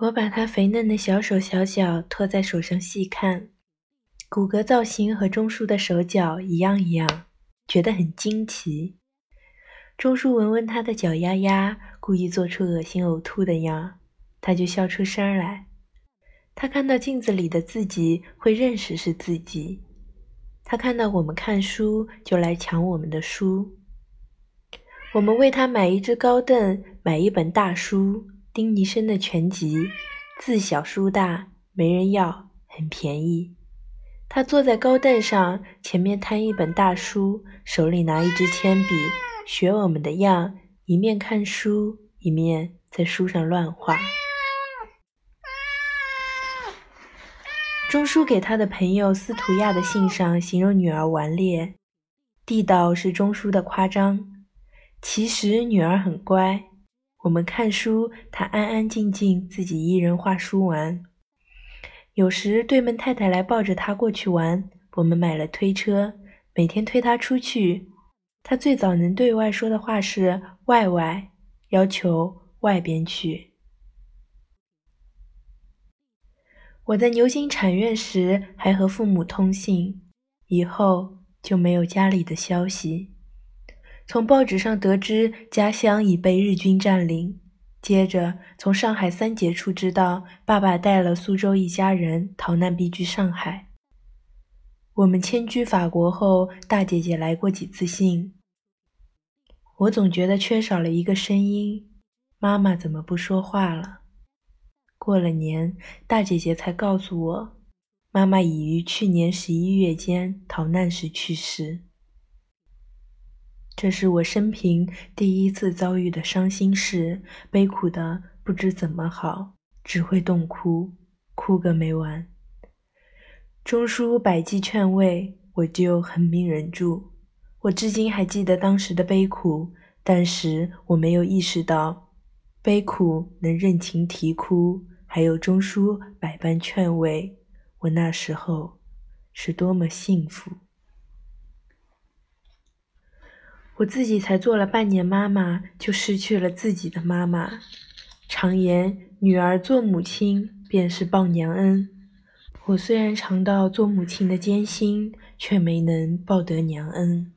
我把他肥嫩的小手小脚托在手上细看，骨骼造型和钟叔的手脚一样一样，觉得很惊奇。钟叔闻闻他的脚丫丫，故意做出恶心呕吐的样，他就笑出声来。他看到镜子里的自己，会认识是自己。他看到我们看书，就来抢我们的书。我们为他买一只高凳，买一本大书，丁尼生的全集，字小书大，没人要，很便宜。他坐在高凳上，前面摊一本大书，手里拿一支铅笔。学我们的样，一面看书，一面在书上乱画。钟书给他的朋友斯图亚的信上形容女儿顽劣，地道是钟书的夸张。其实女儿很乖，我们看书，他安安静静自己一人画书玩。有时对门太太来抱着他过去玩，我们买了推车，每天推他出去。他最早能对外说的话是“外外”，要求外边去。我在牛津产院时还和父母通信，以后就没有家里的消息。从报纸上得知家乡已被日军占领，接着从上海三姐处知道爸爸带了苏州一家人逃难避居上海。我们迁居法国后，大姐姐来过几次信。我总觉得缺少了一个声音，妈妈怎么不说话了？过了年，大姐姐才告诉我，妈妈已于去年十一月间逃难时去世。这是我生平第一次遭遇的伤心事，悲苦的不知怎么好，只会动哭，哭个没完。钟书百计劝慰，我就横命忍住。我至今还记得当时的悲苦，但是我没有意识到，悲苦能任情啼哭，还有钟书百般劝慰，我那时候是多么幸福。我自己才做了半年妈妈，就失去了自己的妈妈。常言，女儿做母亲便是报娘恩。我虽然尝到做母亲的艰辛，却没能报得娘恩。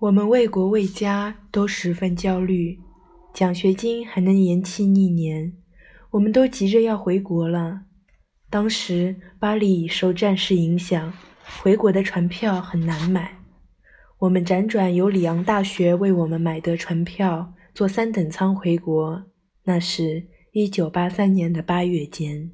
我们为国为家都十分焦虑，奖学金还能延期一年，我们都急着要回国了。当时巴黎受战事影响，回国的船票很难买。我们辗转由里昂大学为我们买的船票，坐三等舱回国。那是一九八三年的八月间。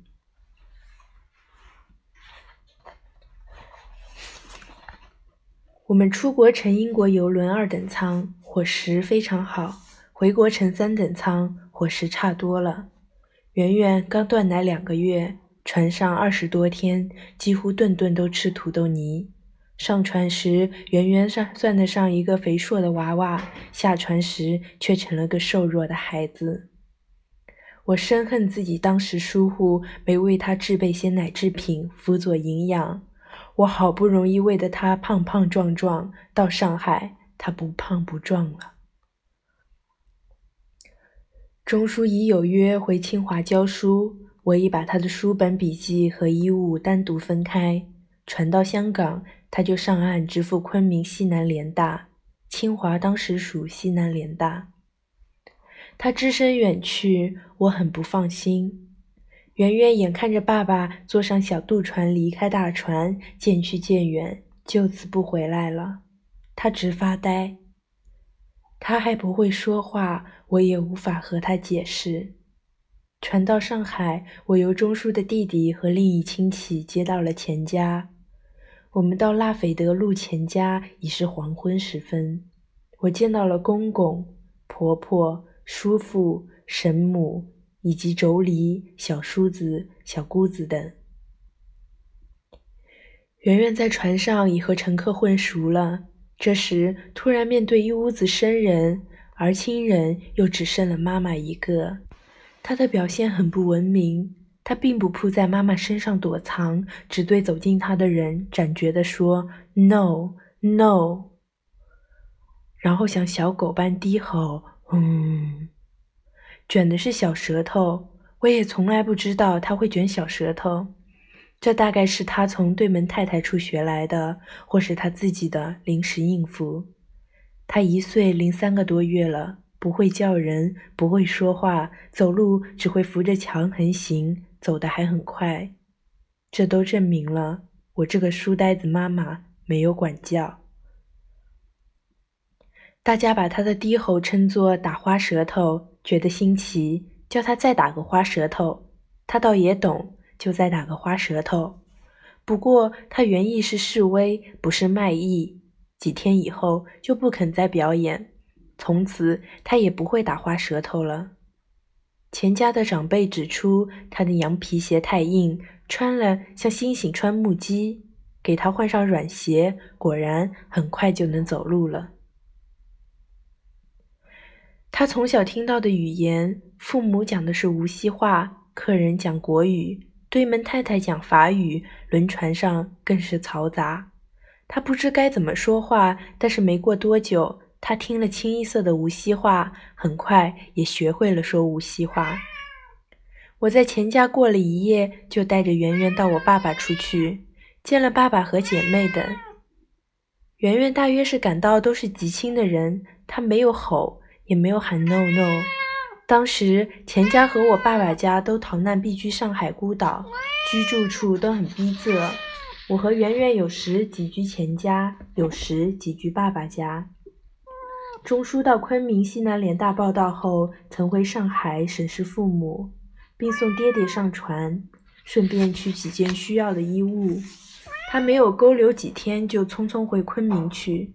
我们出国乘英国游轮二等舱，伙食非常好；回国乘三等舱，伙食差多了。圆圆刚断奶两个月，船上二十多天，几乎顿顿都吃土豆泥。上船时，圆圆算算得上一个肥硕的娃娃；下船时，却成了个瘦弱的孩子。我深恨自己当时疏忽，没为他制备些奶制品，辅佐营养。我好不容易喂得他胖胖壮壮，到上海他不胖不壮了。钟书已有约回清华教书，我已把他的书本、笔记和衣物单独分开。传到香港，他就上岸直赴昆明西南联大。清华当时属西南联大。他只身远去，我很不放心。圆圆眼看着爸爸坐上小渡船离开大船，渐去渐远，就此不回来了。他直发呆。他还不会说话，我也无法和他解释。船到上海，我由钟书的弟弟和另一亲戚接到了钱家。我们到拉斐德路前家已是黄昏时分。我见到了公公、婆婆、叔父、婶母。以及妯娌、小叔子、小姑子等。圆圆在船上已和乘客混熟了，这时突然面对一屋子生人，而亲人又只剩了妈妈一个。她的表现很不文明，他并不扑在妈妈身上躲藏，只对走近他的人斩绝地说：“No, no。”然后像小狗般低吼：“嗯。”卷的是小舌头，我也从来不知道他会卷小舌头，这大概是他从对门太太处学来的，或是他自己的临时应付。他一岁零三个多月了，不会叫人，不会说话，走路只会扶着墙横行，走得还很快。这都证明了我这个书呆子妈妈没有管教。大家把他的低吼称作打花舌头，觉得新奇，叫他再打个花舌头。他倒也懂，就再打个花舌头。不过他原意是示威，不是卖艺。几天以后就不肯再表演，从此他也不会打花舌头了。钱家的长辈指出他的羊皮鞋太硬，穿了像猩猩穿木屐，给他换上软鞋，果然很快就能走路了。他从小听到的语言，父母讲的是无锡话，客人讲国语，对门太太讲法语，轮船上更是嘈杂。他不知该怎么说话，但是没过多久，他听了清一色的无锡话，很快也学会了说无锡话。我在钱家过了一夜，就带着圆圆到我爸爸处去，见了爸爸和姐妹等。圆圆大约是感到都是极亲的人，他没有吼。也没有喊 no no。当时钱家和我爸爸家都逃难避居上海孤岛，居住处都很逼仄。我和圆圆有时寄居钱家，有时寄居爸爸家。钟书到昆明西南联大报道后，曾回上海审视父母，并送爹爹上船，顺便取几件需要的衣物。他没有勾留几天，就匆匆回昆明去。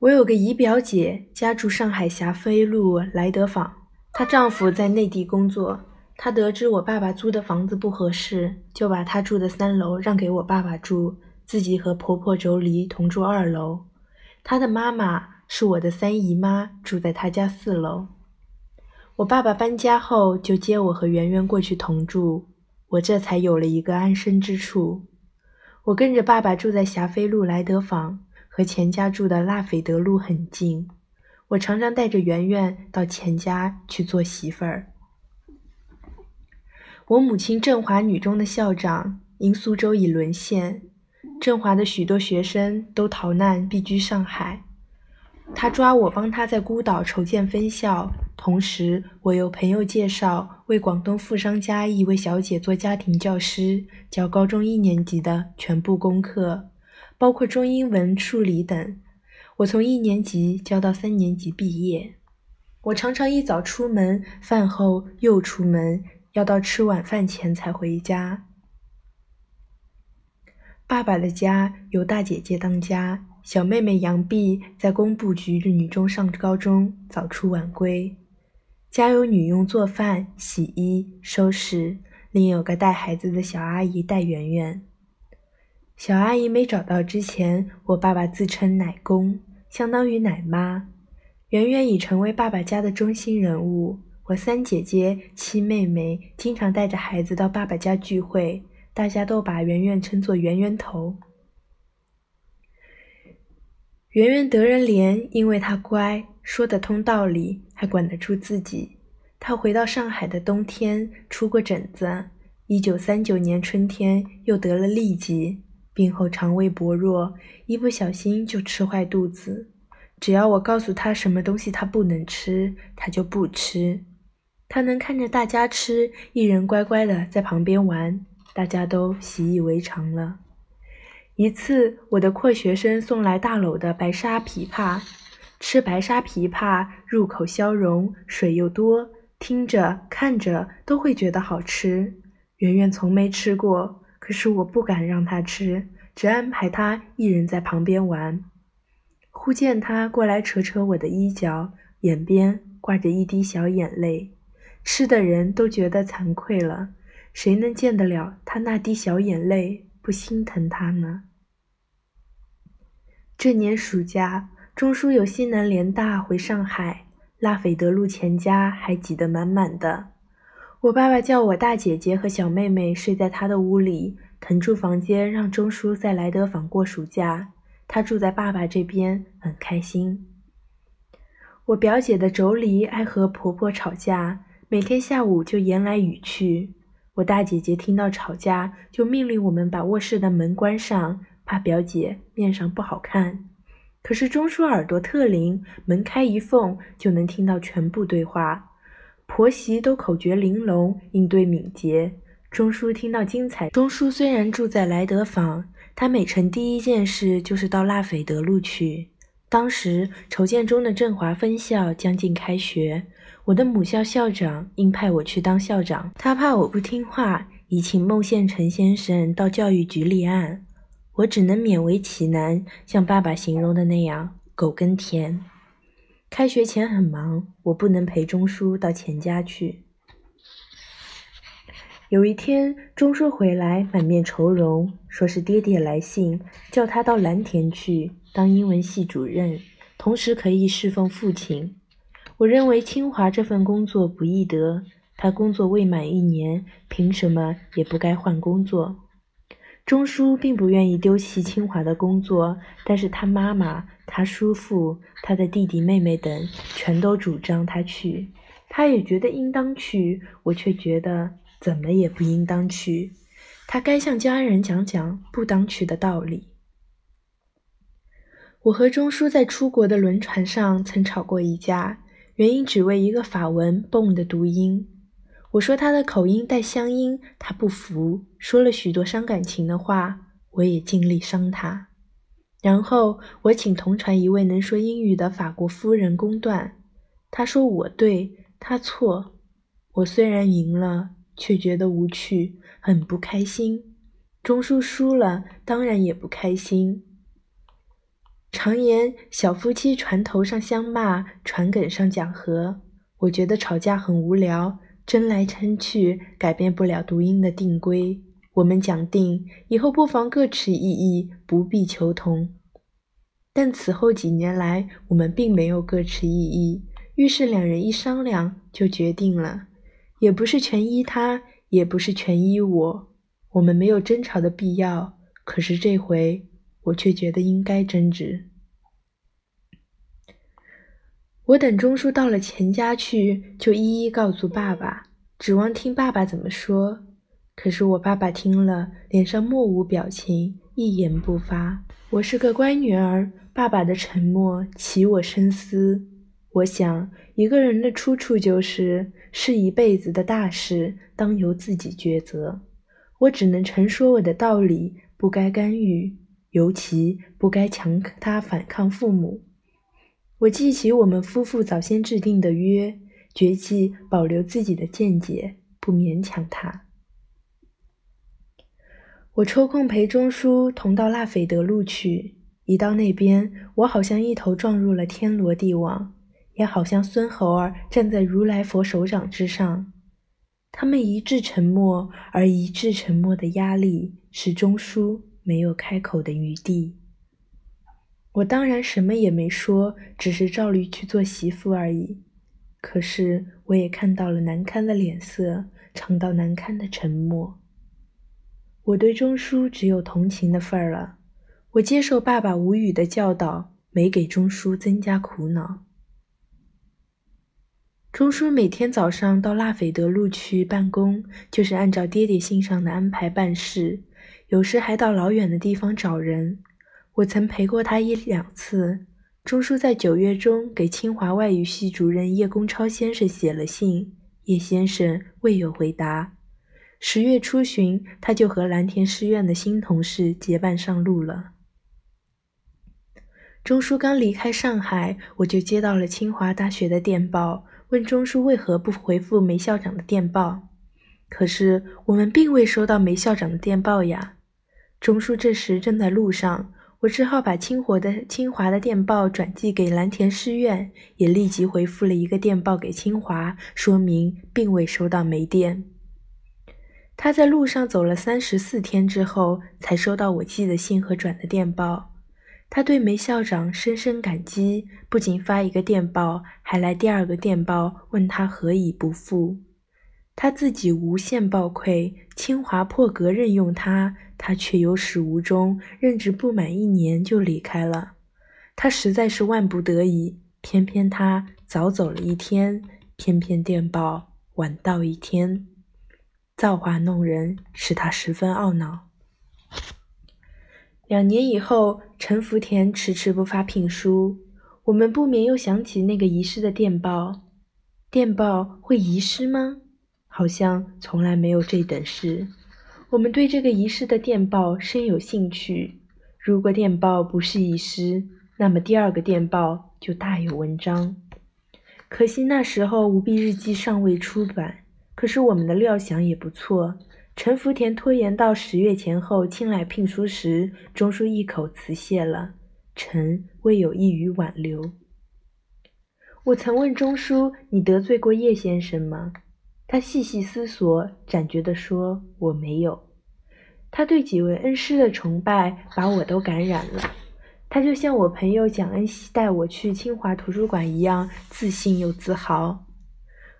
我有个姨表姐，家住上海霞飞路来德坊，她丈夫在内地工作。她得知我爸爸租的房子不合适，就把她住的三楼让给我爸爸住，自己和婆婆妯娌同住二楼。她的妈妈是我的三姨妈，住在她家四楼。我爸爸搬家后，就接我和圆圆过去同住，我这才有了一个安身之处。我跟着爸爸住在霞飞路来德坊。和钱家住的拉斐德路很近，我常常带着圆圆到钱家去做媳妇儿。我母亲振华女中的校长因苏州已沦陷，振华的许多学生都逃难避居上海，他抓我帮他在孤岛筹建分校，同时我由朋友介绍为广东富商家一位小姐做家庭教师，教高中一年级的全部功课。包括中英文、数理等，我从一年级教到三年级毕业。我常常一早出门，饭后又出门，要到吃晚饭前才回家。爸爸的家由大姐姐当家，小妹妹杨碧在工部局女中上高中，早出晚归。家有女佣做饭、洗衣、收拾，另有个带孩子的小阿姨带圆圆。小阿姨没找到之前，我爸爸自称奶公，相当于奶妈。圆圆已成为爸爸家的中心人物。我三姐姐、七妹妹经常带着孩子到爸爸家聚会，大家都把圆圆称作圆圆头。圆圆得人怜，因为她乖，说得通道理，还管得住自己。她回到上海的冬天出过疹子，一九三九年春天又得了痢疾。病后肠胃薄弱，一不小心就吃坏肚子。只要我告诉他什么东西他不能吃，他就不吃。他能看着大家吃，一人乖乖的在旁边玩，大家都习以为常了。一次，我的阔学生送来大篓的白沙枇杷，吃白沙枇杷入口消融，水又多，听着看着都会觉得好吃。圆圆从没吃过。可是我不敢让他吃，只安排他一人在旁边玩。忽见他过来扯扯我的衣角，眼边挂着一滴小眼泪。吃的人都觉得惭愧了，谁能见得了他那滴小眼泪，不心疼他呢？这年暑假，钟书由西南联大回上海，拉斐德路钱家还挤得满满的。我爸爸叫我大姐姐和小妹妹睡在他的屋里，腾出房间让钟叔在莱德坊过暑假。他住在爸爸这边，很开心。我表姐的妯娌爱和婆婆吵架，每天下午就言来语去。我大姐姐听到吵架，就命令我们把卧室的门关上，怕表姐面上不好看。可是钟叔耳朵特灵，门开一缝就能听到全部对话。婆媳都口诀玲珑，应对敏捷。钟叔听到精彩。钟叔虽然住在莱德坊，他每晨第一件事就是到拉斐德路去。当时筹建中的振华分校将近开学。我的母校校长应派我去当校长，他怕我不听话，已请孟宪成先生到教育局立案。我只能勉为其难，像爸爸形容的那样，狗跟田。开学前很忙，我不能陪钟叔到钱家去。有一天，钟叔回来，满面愁容，说是爹爹来信，叫他到蓝田去当英文系主任，同时可以侍奉父亲。我认为清华这份工作不易得，他工作未满一年，凭什么也不该换工作？钟叔并不愿意丢弃清华的工作，但是他妈妈、他叔父、他的弟弟妹妹等全都主张他去，他也觉得应当去，我却觉得怎么也不应当去。他该向家人讲讲不当去的道理。我和钟叔在出国的轮船上曾吵过一架。原因只为一个法文“ “bon” ”的读音。我说他的口音带乡音，他不服，说了许多伤感情的话，我也尽力伤他。然后我请同船一位能说英语的法国夫人公断，他说我对，他错。我虽然赢了，却觉得无趣，很不开心。钟叔输了，当然也不开心。常言小夫妻船头上相骂，船梗上讲和。我觉得吵架很无聊，争来争去改变不了读音的定规。我们讲定以后不妨各持异议，不必求同。但此后几年来，我们并没有各持异议，遇事两人一商量就决定了，也不是全依他，也不是全依我。我们没有争吵的必要，可是这回。我却觉得应该争执。我等钟叔到了钱家去，就一一告诉爸爸，指望听爸爸怎么说。可是我爸爸听了，脸上莫无表情，一言不发。我是个乖女儿，爸爸的沉默起我深思。我想，一个人的出处就是是一辈子的大事，当由自己抉择。我只能陈说我的道理，不该干预。尤其不该强他反抗父母。我记起我们夫妇早先制定的约，决计保留自己的见解，不勉强他。我抽空陪钟叔同到拉斐德路去。一到那边，我好像一头撞入了天罗地网，也好像孙猴儿站在如来佛手掌之上。他们一致沉默，而一致沉默的压力是钟叔。没有开口的余地。我当然什么也没说，只是照例去做媳妇而已。可是我也看到了难堪的脸色，尝到难堪的沉默。我对钟叔只有同情的份儿了。我接受爸爸无语的教导，没给钟叔增加苦恼。钟叔每天早上到拉斐德路去办公，就是按照爹爹信上的安排办事。有时还到老远的地方找人，我曾陪过他一两次。钟叔在九月中给清华外语系主任叶公超先生写了信，叶先生未有回答。十月初旬，他就和蓝田师院的新同事结伴上路了。钟叔刚离开上海，我就接到了清华大学的电报，问钟叔为何不回复梅校长的电报。可是我们并未收到梅校长的电报呀。钟叔这时正在路上，我只好把清华的清华的电报转寄给蓝田师院，也立即回复了一个电报给清华，说明并未收到煤电。他在路上走了三十四天之后，才收到我寄的信和转的电报。他对梅校长深深感激，不仅发一个电报，还来第二个电报问他何以不复。他自己无限暴愧，清华破格任用他，他却有始无终，任职不满一年就离开了。他实在是万不得已，偏偏他早走了一天，偏偏电报晚到一天，造化弄人，使他十分懊恼。两年以后，陈福田迟迟不发聘书，我们不免又想起那个遗失的电报。电报会遗失吗？好像从来没有这等事。我们对这个遗失的电报深有兴趣。如果电报不是遗失，那么第二个电报就大有文章。可惜那时候《无弊日记》尚未出版，可是我们的料想也不错。陈福田拖延到十月前后亲来聘书时，钟书一口辞谢了。臣未有意于挽留。我曾问钟书：“你得罪过叶先生吗？”他细细思索，斩决地说：“我没有。”他对几位恩师的崇拜把我都感染了。他就像我朋友蒋恩熙带我去清华图书馆一样，自信又自豪。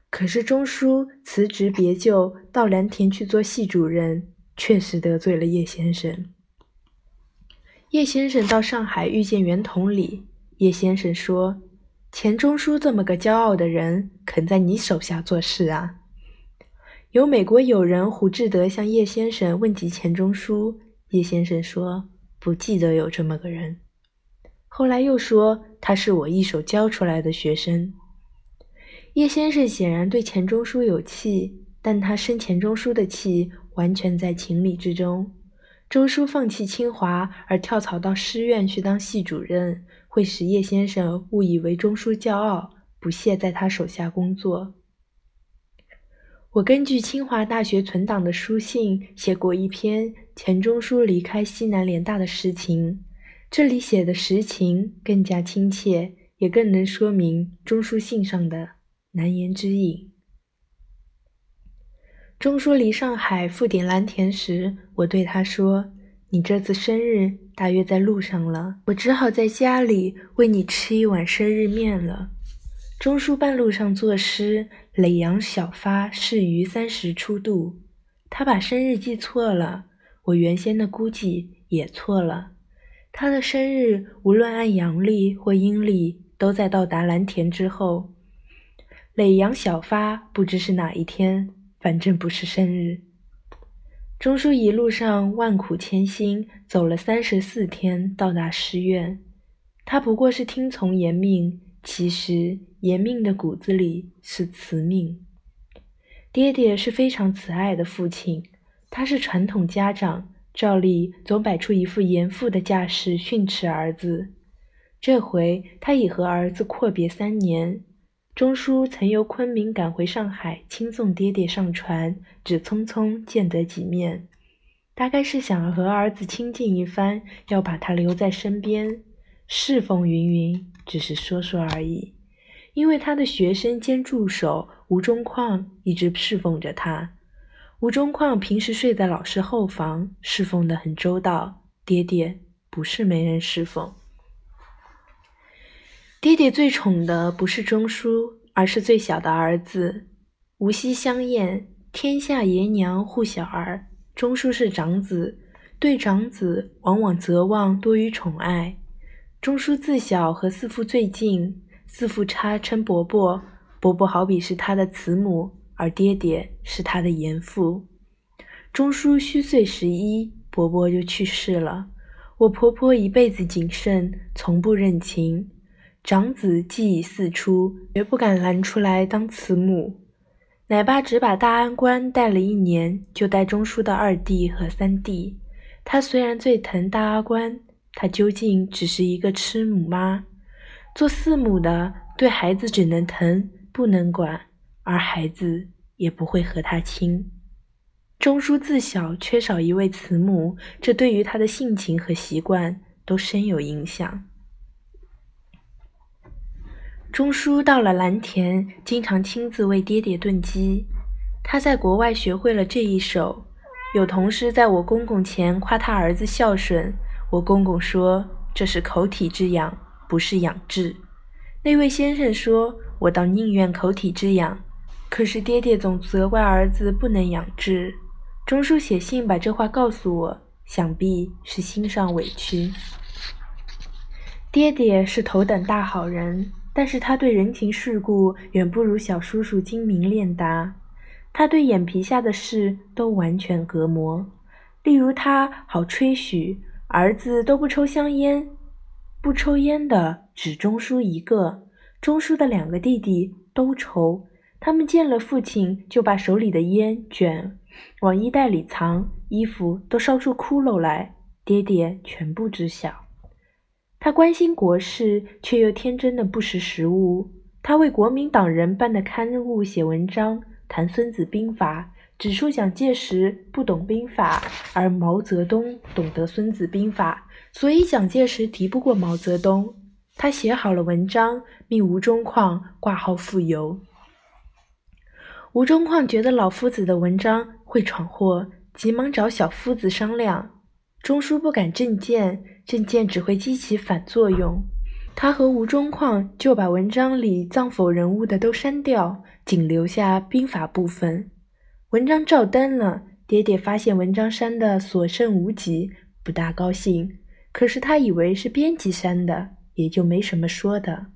可是钟书辞职别就，到蓝田去做系主任，确实得罪了叶先生。叶先生到上海遇见袁同理，叶先生说：“钱钟书这么个骄傲的人，肯在你手下做事啊？”有美国友人胡志德向叶先生问及钱钟书，叶先生说：“不记得有这么个人。”后来又说他是我一手教出来的学生。叶先生显然对钱钟书有气，但他生钱钟书的气完全在情理之中。钟书放弃清华而跳槽到师院去当系主任，会使叶先生误以为钟书骄傲，不屑在他手下工作。我根据清华大学存档的书信写过一篇钱钟书离开西南联大的实情，这里写的实情更加亲切，也更能说明钟书信上的。难言之隐。钟书离上海赴点蓝田时，我对他说：“你这次生日大约在路上了，我只好在家里为你吃一碗生日面了。”钟书半路上作诗：“耒阳小发适于三十初度。”他把生日记错了，我原先的估计也错了。他的生日无论按阳历或阴历，都在到达蓝田之后。耒阳小发不知是哪一天，反正不是生日。钟书一路上万苦千辛，走了三十四天，到达师院。他不过是听从严命，其实严命的骨子里是慈命。爹爹是非常慈爱的父亲，他是传统家长，照例总摆出一副严父的架势训斥儿子。这回他已和儿子阔别三年。钟书曾由昆明赶回上海，亲送爹爹上船，只匆匆见得几面，大概是想和儿子亲近一番，要把他留在身边，侍奉云云，只是说说而已。因为他的学生兼助手吴中矿一直侍奉着他，吴中矿平时睡在老师后房，侍奉得很周到。爹爹不是没人侍奉。爹爹最宠的不是钟书，而是最小的儿子。无锡香艳，天下爷娘护小儿。钟书是长子，对长子往往责望多于宠爱。钟叔自小和四父最近，四父差称伯伯，伯伯好比是他的慈母，而爹爹是他的严父。钟叔虚岁十一，伯伯就去世了。我婆婆一辈子谨慎，从不认情。长子既已四出，绝不敢拦出来当慈母。奶爸只把大安关带了一年，就带钟叔的二弟和三弟。他虽然最疼大阿官，他究竟只是一个吃母妈。做四母的对孩子只能疼不能管，而孩子也不会和他亲。钟书自小缺少一位慈母，这对于他的性情和习惯都深有影响。钟书到了蓝田，经常亲自为爹爹炖鸡。他在国外学会了这一手。有同事在我公公前夸他儿子孝顺，我公公说这是口体之养，不是养志。那位先生说，我倒宁愿口体之养，可是爹爹总责怪儿子不能养志。钟书写信把这话告诉我，想必是心上委屈。爹爹是头等大好人。但是他对人情世故远不如小叔叔精明练达。他对眼皮下的事都完全隔膜。例如，他好吹嘘儿子都不抽香烟，不抽烟的只钟书一个，钟书的两个弟弟都抽。他们见了父亲，就把手里的烟卷往衣袋里藏，衣服都烧出窟窿来，爹爹全部知晓。他关心国事，却又天真的不识时务。他为国民党人办的刊物写文章，谈《孙子兵法》，指出蒋介石不懂兵法，而毛泽东懂得《孙子兵法》，所以蒋介石敌不过毛泽东。他写好了文章，命吴中矿挂号附邮。吴中矿觉得老夫子的文章会闯祸，急忙找小夫子商量。钟书不敢正见，正见只会激起反作用。他和吴中矿就把文章里藏否人物的都删掉，仅留下兵法部分。文章照登了，爹爹发现文章删的所剩无几，不大高兴。可是他以为是编辑删的，也就没什么说的。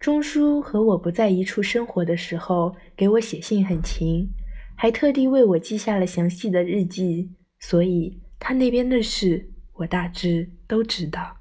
钟叔和我不在一处生活的时候，给我写信很勤，还特地为我记下了详细的日记，所以他那边的事我大致都知道。